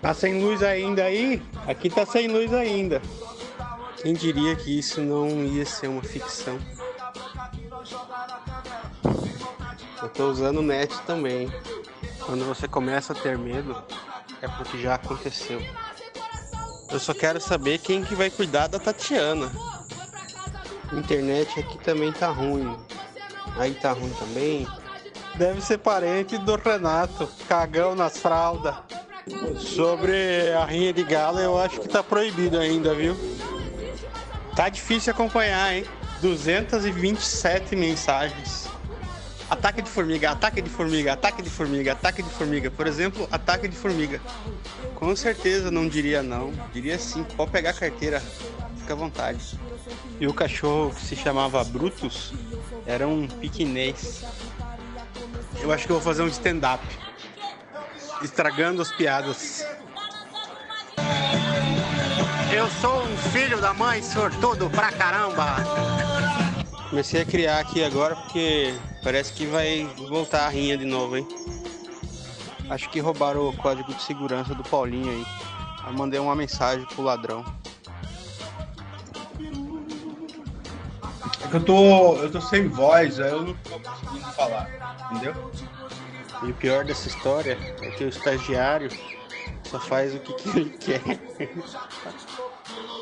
Tá sem luz ainda aí? Aqui tá sem luz ainda. Quem diria que isso não ia ser uma ficção? Eu tô usando o net também. Quando você começa a ter medo, é porque já aconteceu. Eu só quero saber quem que vai cuidar da Tatiana. A internet aqui também tá ruim. Aí tá ruim também. Deve ser parente do Renato, cagão nas fraldas. Sobre a rinha de galo, eu acho que tá proibido ainda, viu? Tá difícil acompanhar, hein? 227 mensagens. Ataque de formiga, ataque de formiga, ataque de formiga, ataque de formiga. Por exemplo, ataque de formiga. Com certeza não diria não. Diria sim. Pode pegar a carteira. Fica à vontade. E o cachorro que se chamava Brutus era um piquinês. Eu acho que eu vou fazer um stand-up. Estragando as piadas. Eu sou um filho da mãe sortudo pra caramba. Comecei a criar aqui agora porque parece que vai voltar a rinha de novo, hein? Acho que roubaram o código de segurança do Paulinho aí. Eu mandei uma mensagem pro ladrão. É que eu tô. eu tô sem voz, aí eu não tô conseguindo falar, entendeu? E o pior dessa história é que o estagiário só faz o que, que ele quer.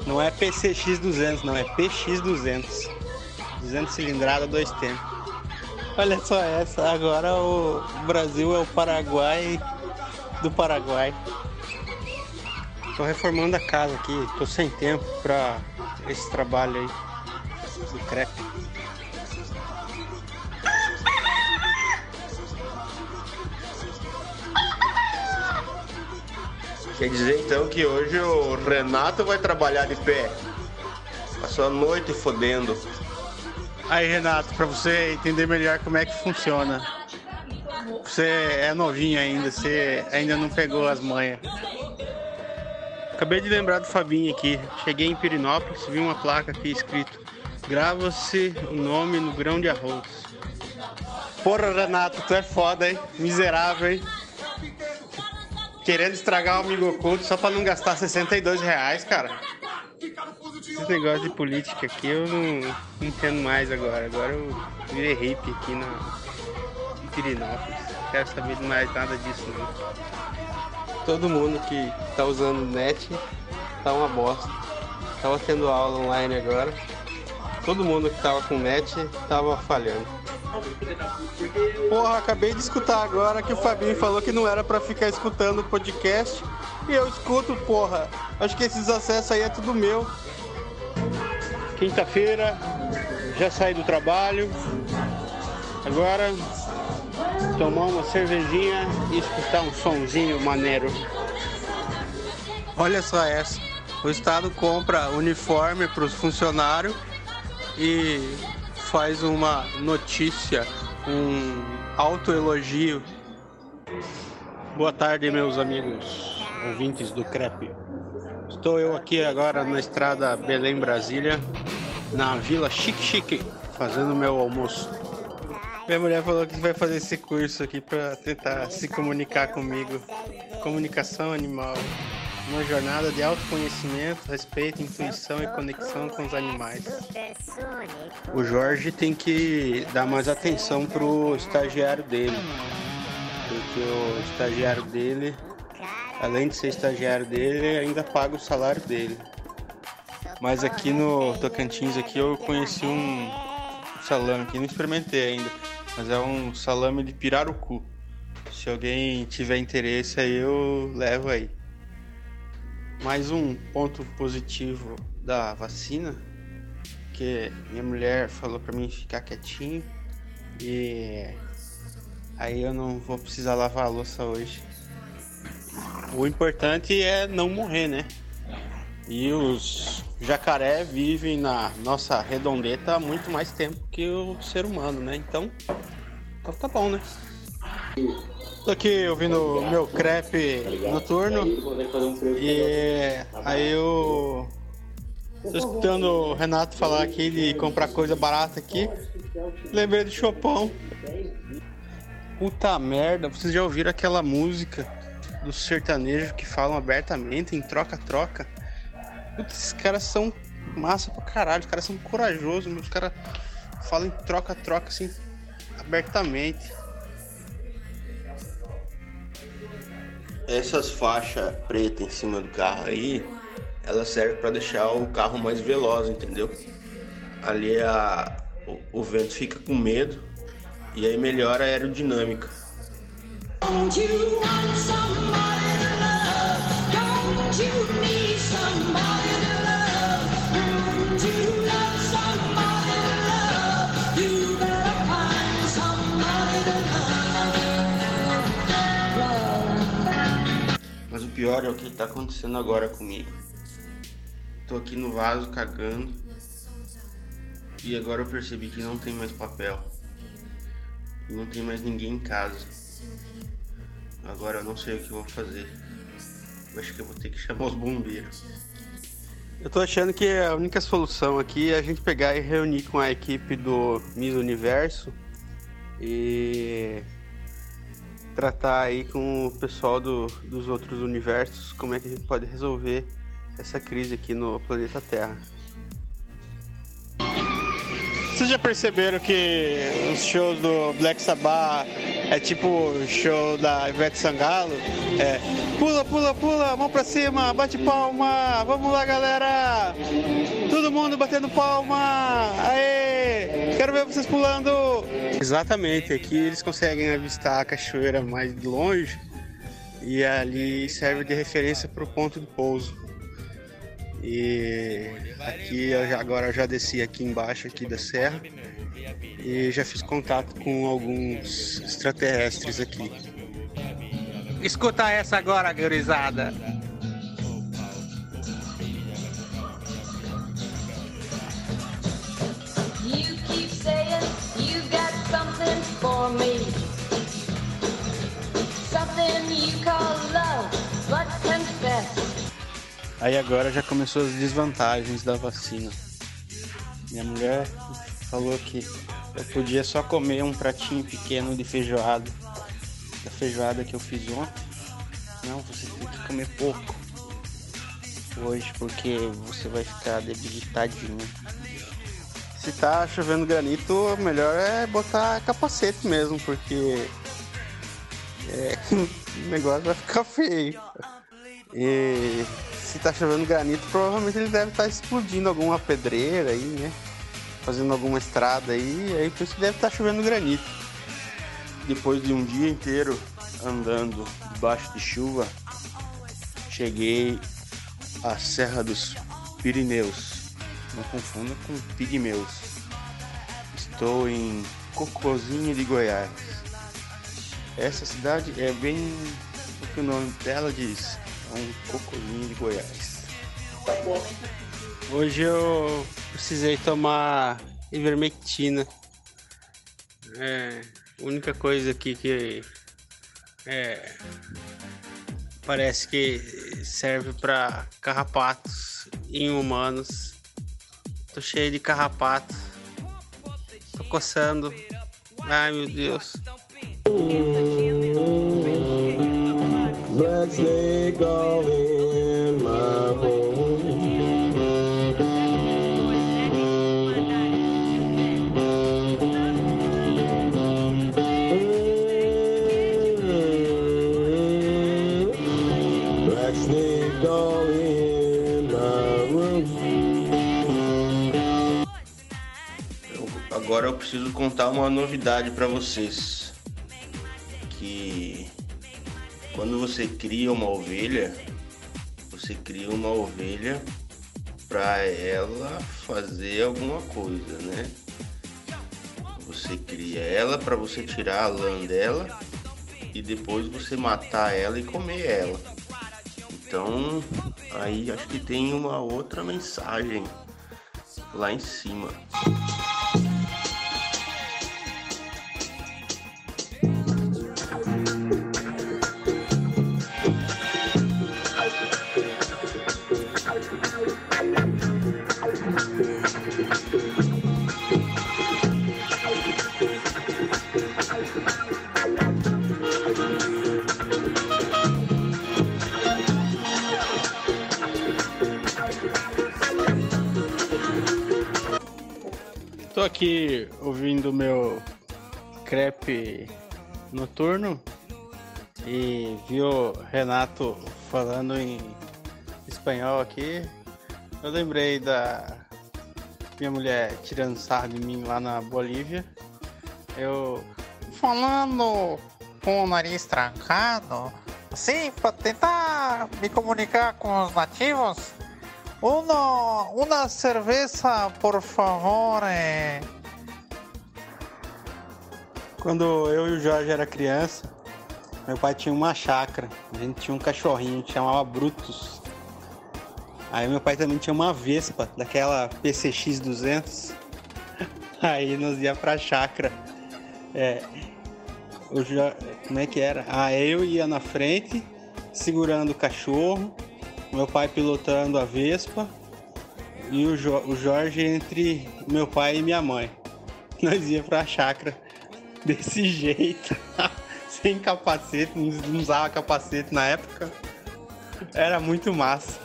Não é PCX 200, não, é PX 200. 200 cilindrada, dois tempos. Olha só essa, agora o Brasil é o Paraguai do Paraguai. Tô reformando a casa aqui, tô sem tempo pra esse trabalho aí do crepe. Quer dizer então que hoje o Renato vai trabalhar de pé. Passou a noite fodendo. Aí, Renato, para você entender melhor como é que funciona. Você é novinho ainda, você ainda não pegou as manhas. Acabei de lembrar do Fabinho aqui. Cheguei em Pirinópolis, vi uma placa aqui escrito: Grava-se o nome no grão de arroz. Porra, Renato, tu é foda, hein? Miserável, hein? Querendo estragar o amigo oculto só pra não gastar 62 reais, cara. Esse negócio de política aqui eu não, entendo mais agora. Agora eu virei hippie aqui na em Pirinópolis. Não quero saber de mais nada disso não. Todo mundo que tá usando net tá uma bosta. Tava tendo aula online agora. Todo mundo que tava com net tava falhando. Porra, acabei de escutar agora que o Fabinho falou que não era para ficar escutando o podcast. E eu escuto, porra. Acho que esses acessos aí é tudo meu. Quinta-feira, já saí do trabalho. Agora tomar uma cervejinha e escutar um sonzinho maneiro. Olha só essa. O estado compra uniforme para os funcionários e faz uma notícia, um autoelogio. Boa tarde, meus amigos ouvintes do Crepe. Estou eu aqui agora na estrada Belém-Brasília, na Vila Chique Chique, fazendo meu almoço. Minha mulher falou que vai fazer esse curso aqui para tentar se comunicar comigo. Comunicação animal. Uma jornada de autoconhecimento, respeito, intuição e conexão com os animais. O Jorge tem que dar mais atenção pro estagiário dele. Porque o estagiário dele, além de ser estagiário dele, ainda paga o salário dele. Mas aqui no Tocantins aqui eu conheci um salame que não experimentei ainda, mas é um salame de pirarucu. Se alguém tiver interesse aí eu levo aí. Mais um ponto positivo da vacina, que minha mulher falou para mim ficar quietinho e aí eu não vou precisar lavar a louça hoje. O importante é não morrer, né? E os jacaré vivem na nossa redondeta há muito mais tempo que o ser humano, né? Então, então tá bom, né? Tô aqui ouvindo meu crepe noturno. E aí eu tô escutando o Renato falar aqui de comprar coisa barata aqui. Lembrei do Chopão. Puta merda, vocês já ouviram aquela música dos sertanejos que falam abertamente em troca-troca. Putz, esses caras são massa pra caralho, os caras são corajosos, os caras falam em troca-troca assim, abertamente. Essas faixas pretas em cima do carro aí, ela serve para deixar o carro mais veloz, entendeu? Ali a, o, o vento fica com medo e aí melhora a aerodinâmica. Don't you need somebody to love? Don't you pior é o que tá acontecendo agora comigo. Tô aqui no vaso cagando. E agora eu percebi que não tem mais papel. Não tem mais ninguém em casa. Agora eu não sei o que eu vou fazer. Eu acho que eu vou ter que chamar os bombeiros. Eu tô achando que a única solução aqui é a gente pegar e reunir com a equipe do Miss Universo e tratar aí com o pessoal do, dos outros universos como é que a gente pode resolver essa crise aqui no planeta Terra. Vocês já perceberam que os shows do Black Sabbath é tipo show da Ivete Sangalo? É pula, pula, pula, mão pra cima, bate palma, vamos lá galera! Todo mundo batendo palma! Aê! Quero ver vocês pulando! Exatamente, aqui eles conseguem avistar a cachoeira mais longe e ali serve de referência para o ponto de pouso. E aqui eu agora eu já desci aqui embaixo aqui da serra e já fiz contato com alguns extraterrestres aqui. Escuta essa agora, gurizada. Aí agora já começou as desvantagens da vacina. Minha mulher falou que eu podia só comer um pratinho pequeno de feijoada. Da feijoada que eu fiz ontem. Não, você tem que comer pouco. Hoje, porque você vai ficar debilitadinho. Se tá chovendo granito, melhor é botar capacete mesmo, porque é, o negócio vai ficar feio. E se tá chovendo granito, provavelmente ele deve estar explodindo alguma pedreira aí, né? Fazendo alguma estrada aí, aí por isso que deve estar chovendo granito. Depois de um dia inteiro andando debaixo de chuva, cheguei à Serra dos Pirineus. Não confunda com Pigmeus. Estou em Cocozinho de Goiás. Essa cidade é bem o que o nome dela diz. Um cocozinho de Goiás. Hoje eu precisei tomar ivermectina. É a única coisa aqui que é, parece que serve para carrapatos em humanos. Tô cheio de carrapato. Tô coçando. Ai meu Deus. Black snake all in my home. Eu- agora eu preciso contar uma novidade para vocês. Você cria uma ovelha, você cria uma ovelha para ela fazer alguma coisa, né? Você cria ela para você tirar a lã dela e depois você matar ela e comer ela. Então, aí acho que tem uma outra mensagem lá em cima. Crepe noturno e vi o Renato falando em espanhol aqui. Eu lembrei da minha mulher tirando sarro de mim lá na Bolívia. Eu falando com o nariz trancado, assim, para tentar me comunicar com os nativos. Uma, uma cerveja, por favor. eh. Quando eu e o Jorge era criança, meu pai tinha uma chácara. A gente tinha um cachorrinho que chamava Brutus. Aí meu pai também tinha uma Vespa, daquela PCX 200. Aí nós ia pra chácara. É, Jo- como é que era? Ah, eu ia na frente, segurando o cachorro, meu pai pilotando a Vespa e o, Jo- o Jorge entre meu pai e minha mãe. Nós ia pra chácara desse jeito, sem capacete, não usava capacete na época. Era muito massa.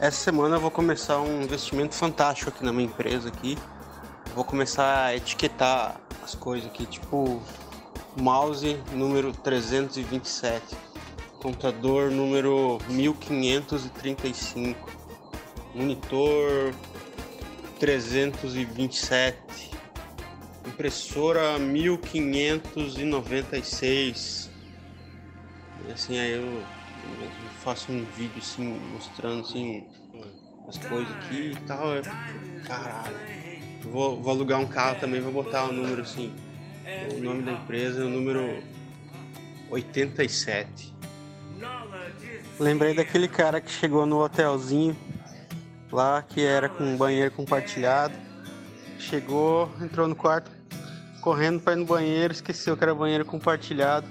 Essa semana eu vou começar um investimento fantástico aqui na minha empresa aqui. Vou começar a etiquetar as coisas aqui, tipo mouse número 327, computador número 1535, monitor 327, impressora 1596. E assim aí eu, faço um vídeo assim mostrando assim as coisas aqui e tal. Eu, caralho. Vou, vou alugar um carro também, vou botar o número assim. O nome da empresa o número 87. Lembrei daquele cara que chegou no hotelzinho lá que era com banheiro compartilhado. Chegou, entrou no quarto, correndo para ir no banheiro, esqueceu que era banheiro compartilhado.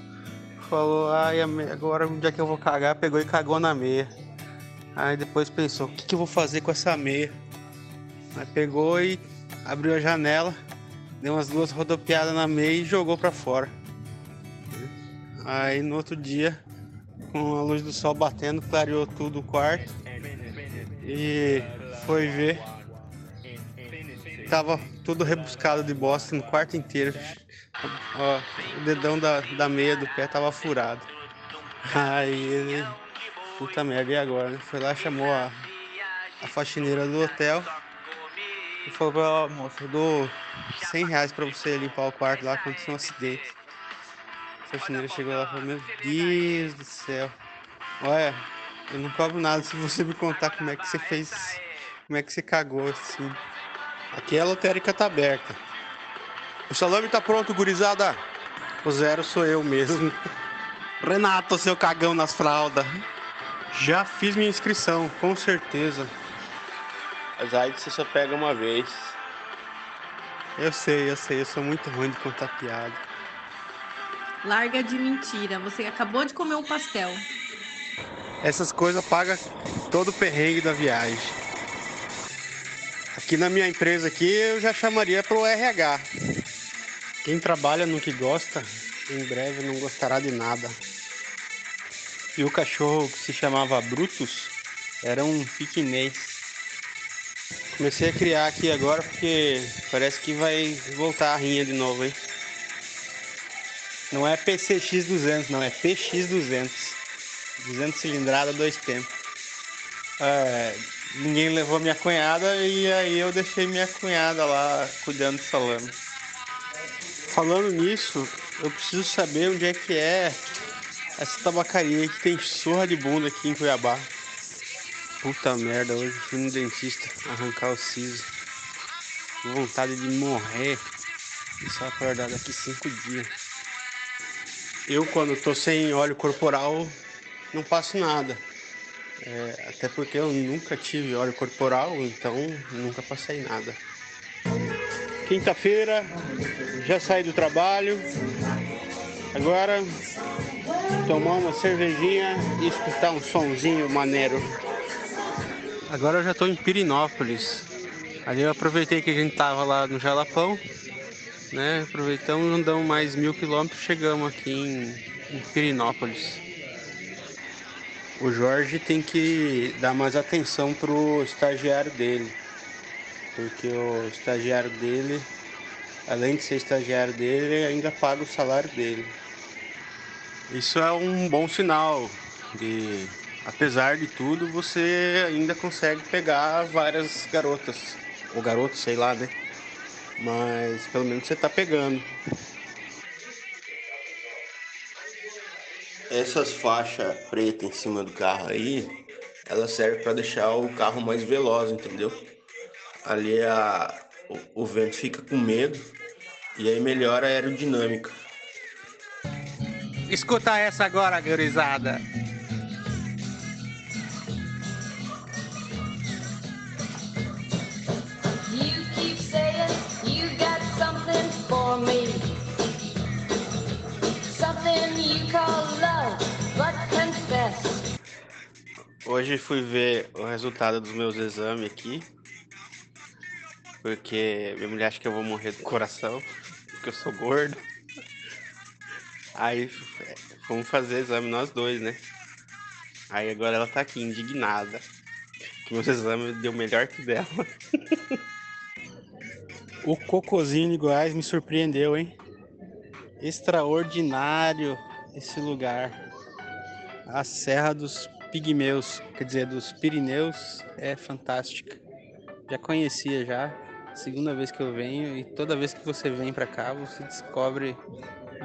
Falou, ai, agora onde é que eu vou cagar? Pegou e cagou na meia. Aí depois pensou, o que, que eu vou fazer com essa meia? Aí pegou e abriu a janela, deu umas duas rodopiadas na meia e jogou pra fora. Aí no outro dia, com a luz do sol batendo, clareou tudo o quarto e foi ver. Tava tudo rebuscado de bosta no quarto inteiro. Ó, o dedão da, da meia do pé tava furado. Aí ele. Puta merda, e agora? né? Foi lá, chamou a, a faxineira do hotel e falou pra ela, moça, eu dou 100 reais pra você limpar o quarto lá aconteceu um acidente. A faxineira chegou lá e falou, meu Deus do céu. Olha, eu não cobro nada se você me contar como é que você fez, como é que você cagou assim. Aqui a lotérica tá aberta. O salame tá pronto, gurizada. O zero sou eu mesmo. Renato, seu cagão nas fraldas. Já fiz minha inscrição, com certeza. As AIDS você só pega uma vez. Eu sei, eu sei, eu sou muito ruim de contar piada. Larga de mentira. Você acabou de comer um pastel. Essas coisas pagam todo o perrengue da viagem. Aqui na minha empresa aqui eu já chamaria pro RH. Quem trabalha no que gosta, em breve não gostará de nada. E o cachorro que se chamava Brutus era um piquinês. Comecei a criar aqui agora porque parece que vai voltar a rinha de novo, hein? Não é PCX 200, não, é PX 200. 200 cilindrada, dois tempos. É, ninguém levou minha cunhada e aí eu deixei minha cunhada lá cuidando do salame. Falando nisso, eu preciso saber onde é que é essa tabacaria que tem surra de bunda aqui em Cuiabá. Puta merda, hoje fui no dentista arrancar o siso. Vontade de morrer. E só acordar daqui cinco dias. Eu quando tô sem óleo corporal não passo nada. É, até porque eu nunca tive óleo corporal, então nunca passei nada. Quinta-feira, já saí do trabalho. Agora tomar uma cervejinha e escutar um sonzinho maneiro. Agora eu já tô em Pirinópolis. Ali eu aproveitei que a gente tava lá no Jalapão, né? Aproveitamos, andamos mais mil quilômetros, chegamos aqui em, em Pirinópolis. O Jorge tem que dar mais atenção pro estagiário dele. porque o estagiário dele, além de ser estagiário dele, ele ainda paga o salário dele. Isso é um bom sinal de, apesar de tudo, você ainda consegue pegar várias garotas, ou garotos, sei lá, né? Mas pelo menos você tá pegando. Essas faixas pretas em cima do carro aí, ela serve para deixar o carro mais veloz, entendeu? Ali a, o, o vento fica com medo e aí melhora a aerodinâmica. Escuta essa agora, gurizada. Hoje fui ver o resultado dos meus exames aqui. Porque minha mulher acha que eu vou morrer do coração, porque eu sou gordo. Aí fomos fazer exame nós dois, né? Aí agora ela tá aqui indignada. Que meus exames deu melhor que dela. o cocôzinho de Goiás me surpreendeu, hein? Extraordinário esse lugar. A Serra dos Pigmeus, quer dizer, dos Pirineus, é fantástica. Já conhecia já, segunda vez que eu venho e toda vez que você vem pra cá, você descobre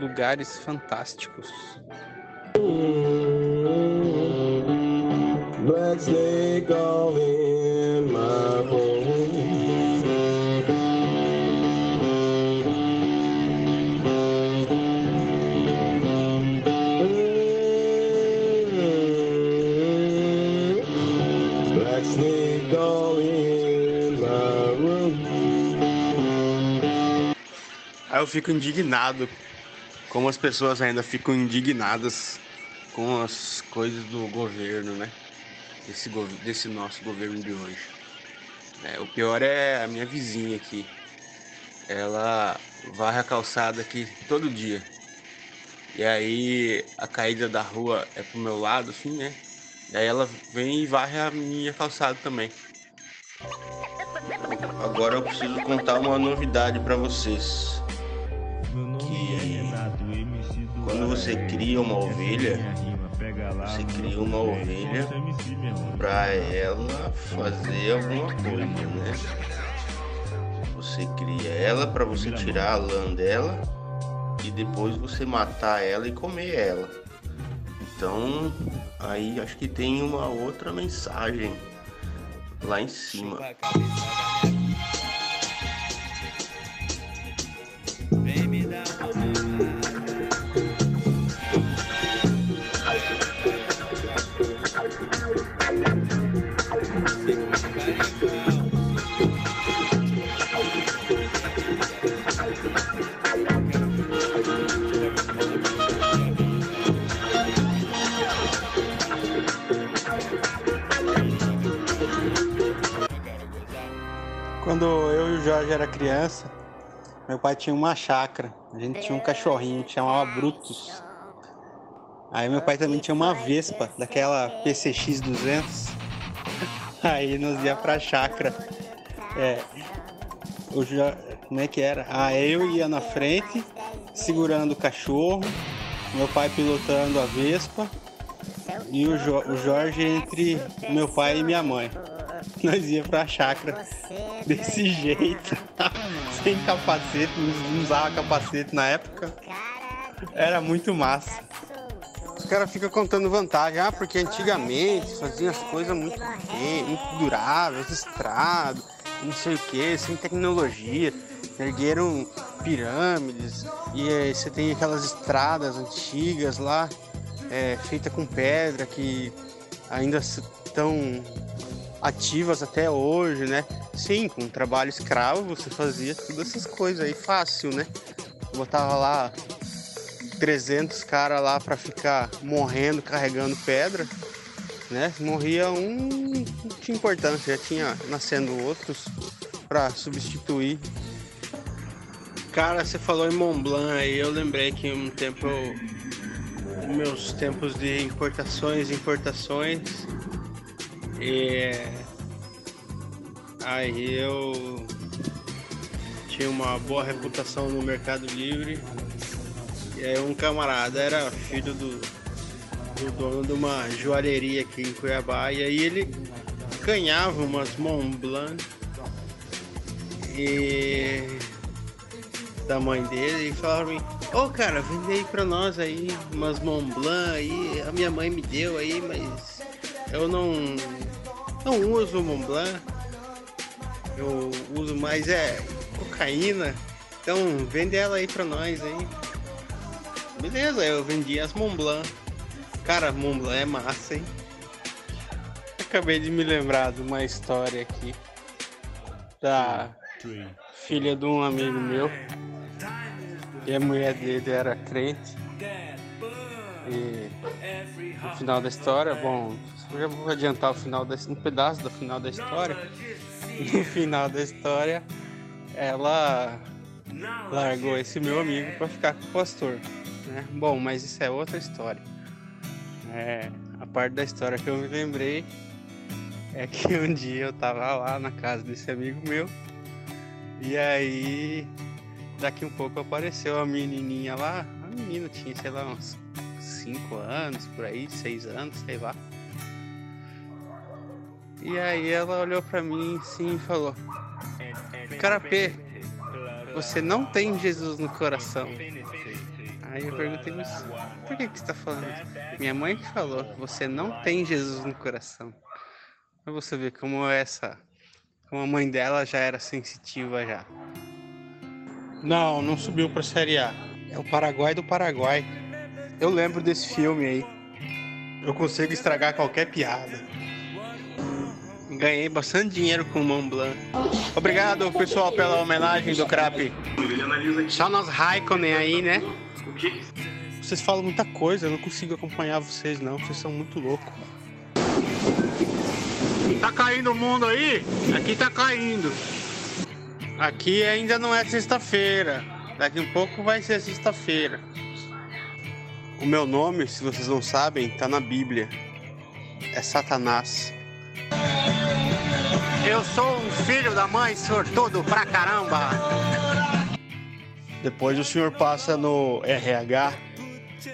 lugares fantásticos. Black Aí eu fico indignado como as pessoas ainda ficam indignadas com as coisas do governo, né? Desse, desse nosso governo de hoje. É, o pior é a minha vizinha aqui. Ela varre a calçada aqui todo dia. E aí a caída da rua é pro meu lado, assim, né? E aí ela vem e varre a minha calçada também. Agora eu preciso contar uma novidade para vocês. Quando você cria uma ovelha, você cria uma ovelha para ela fazer alguma coisa, né? Você cria ela para você tirar a lã dela e depois você matar ela e comer ela. Então, aí acho que tem uma outra mensagem lá em cima. Criança, meu pai tinha uma chácara. A gente tinha um cachorrinho que chamava Brutus. Aí meu pai também tinha uma Vespa, daquela PCX 200. Aí nós ia pra chácara. É, como é que era? Ah, eu ia na frente, segurando o cachorro, meu pai pilotando a Vespa e o, Jo- o Jorge entre meu pai e minha mãe. Nós ia pra chácara desse jeito, sem capacete, não usava capacete na época. Era muito massa. Os caras ficam contando vantagem, ah, porque antigamente faziam as coisas muito bem, muito duráveis, estrado, não sei o que, sem tecnologia, ergueram pirâmides, e aí você tem aquelas estradas antigas lá, é, feita com pedra, que ainda estão ativas até hoje, né? Sim, com trabalho escravo você fazia todas essas coisas aí fácil, né? Botava lá 300 caras lá para ficar morrendo carregando pedra, né? Morria um, não tinha importância, já tinha nascendo outros para substituir. Cara, você falou em Mont Blanc aí, eu lembrei que um tempo eu, meus tempos de importações e importações, é, Aí eu tinha uma boa reputação no Mercado Livre. E aí um camarada era filho do, do dono de uma joalheria aqui em Cuiabá. E aí ele ganhava umas Mont Blanc e da mãe dele e falava pra mim, ô cara, vende aí pra nós aí umas Mont Blanc aí, a minha mãe me deu aí, mas eu não não uso Mont Blanc. Eu uso mais é cocaína. Então vende ela aí pra nós aí. Beleza, eu vendi as Mont Blanc. Cara, Mont Blanc é massa, hein? Acabei de me lembrar de uma história aqui da filha de um amigo meu. E a mulher dele era crente. E no final da história, bom, já vou adiantar o final desse, um pedaço do final da história. No final da história, ela largou esse meu amigo para ficar com o pastor. Né? Bom, mas isso é outra história. É, a parte da história que eu me lembrei é que um dia eu tava lá na casa desse amigo meu e aí daqui um pouco apareceu a menininha lá. A menina tinha, sei lá, uns 5 anos por aí, 6 anos, sei lá. E aí ela olhou pra mim assim e falou: Carapê, você não tem Jesus no coração. Aí eu perguntei, mas por que, que você tá falando isso? Minha mãe que falou você não tem Jesus no coração. Pra você ver como essa. Como a mãe dela já era sensitiva já. Não, não subiu pra Série A. É o Paraguai do Paraguai. Eu lembro desse filme aí. Eu consigo estragar qualquer piada. Ganhei bastante dinheiro com o Mont Blanc. Obrigado, pessoal, pela homenagem do Crap. Só nós Raikkonen aí, né? Vocês falam muita coisa, eu não consigo acompanhar vocês não, vocês são muito loucos. Tá caindo o mundo aí? Aqui tá caindo. Aqui ainda não é sexta-feira. Daqui um pouco vai ser sexta-feira. O meu nome, se vocês não sabem, tá na Bíblia. É Satanás. Eu sou um filho da mãe sortudo pra caramba. Depois o senhor passa no RH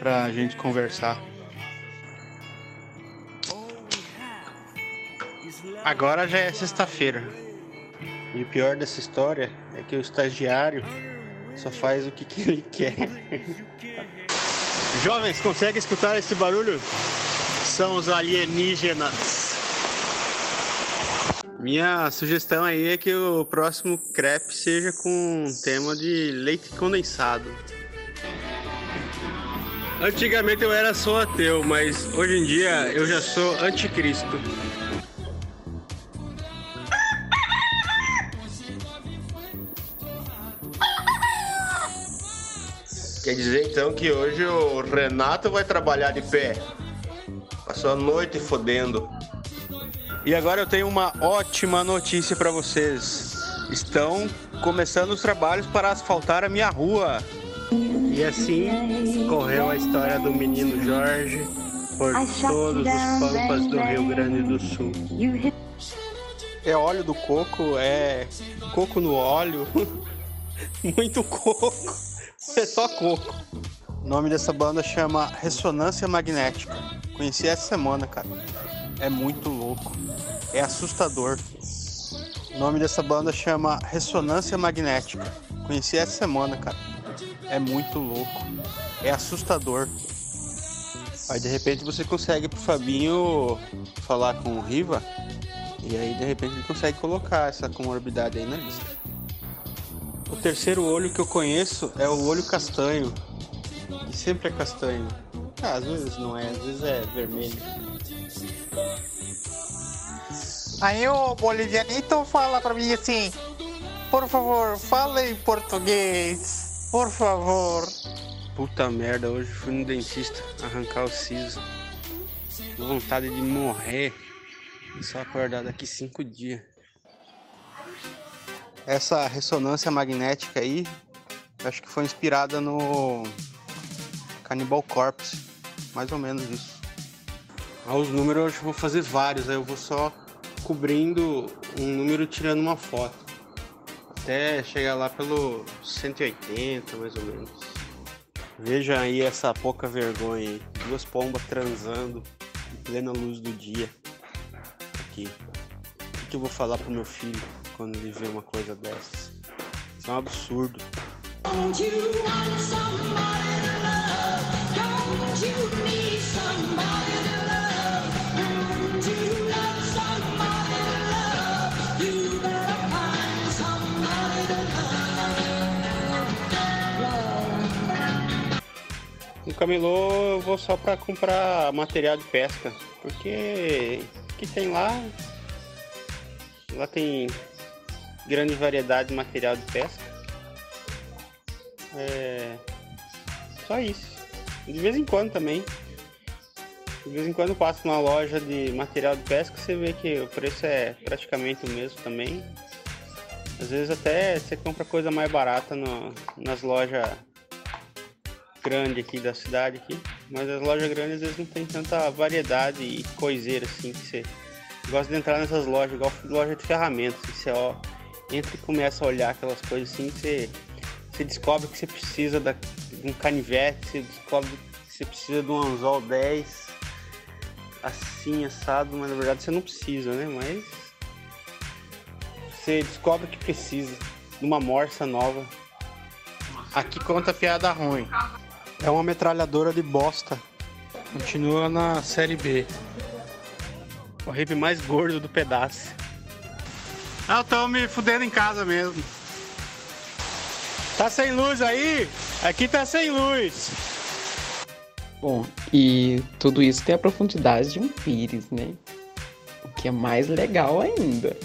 pra gente conversar. Agora já é sexta-feira. E o pior dessa história é que o estagiário só faz o que, que ele quer. Jovens, conseguem escutar esse barulho? São os alienígenas. Minha sugestão aí é que o próximo crepe seja com um tema de leite condensado. Antigamente eu era só ateu, mas hoje em dia eu já sou anticristo. Quer dizer então que hoje o Renato vai trabalhar de pé. Passou a noite fodendo. E agora eu tenho uma ótima notícia para vocês. Estão começando os trabalhos para asfaltar a minha rua. E assim correu a história do menino Jorge por todos os pampas do Rio Grande do Sul. É óleo do coco, é coco no óleo, muito coco, é só coco. O nome dessa banda chama Ressonância Magnética. Conheci essa semana, cara. É muito louco. É assustador. O nome dessa banda chama Ressonância Magnética. Conheci essa semana, cara. É muito louco. É assustador. Aí de repente você consegue pro Fabinho falar com o Riva. E aí de repente ele consegue colocar essa comorbidade aí na lista. O terceiro olho que eu conheço é o olho castanho. Que sempre é castanho. Ah, às vezes não é, às vezes é vermelho. Aí o bolivianito fala pra mim assim: Por favor, fala em português. Por favor. Puta merda, hoje fui no dentista arrancar o siso. Vontade de morrer. E só acordar daqui cinco dias. Essa ressonância magnética aí, acho que foi inspirada no Cannibal Corpse. Mais ou menos isso. Ah, os números eu acho que vou fazer vários, aí eu vou só cobrindo um número tirando uma foto. Até chegar lá pelo 180, mais ou menos. Veja aí essa pouca vergonha aí. Duas pombas transando em plena luz do dia. Aqui. O que eu vou falar pro meu filho quando ele vê uma coisa dessas? Isso é um absurdo. No camelô eu vou só pra comprar material de pesca. Porque o que tem lá. Lá tem grande variedade de material de pesca. É. Só isso. De vez em quando também. De vez em quando passo numa loja de material de pesca, você vê que o preço é praticamente o mesmo também. Às vezes até você compra coisa mais barata no- nas lojas grandes aqui da cidade aqui. Mas as lojas grandes às vezes não tem tanta variedade e coiseira assim que você gosta de entrar nessas lojas, igual loja de ferramentas. Você ó, entra e começa a olhar aquelas coisas assim, você, você descobre que você precisa da, de um canivete, você descobre que você precisa de um anzol 10 assim, assado, mas na verdade você não precisa, né? Mas você descobre que precisa de uma morsa nova. Aqui conta piada ruim. É uma metralhadora de bosta. Continua na série B. O rap mais gordo do pedaço. Ah, eu tô me fudendo em casa mesmo. Tá sem luz aí? Aqui tá sem luz. Bom, e tudo isso tem a profundidade de um pires, né? O que é mais legal ainda.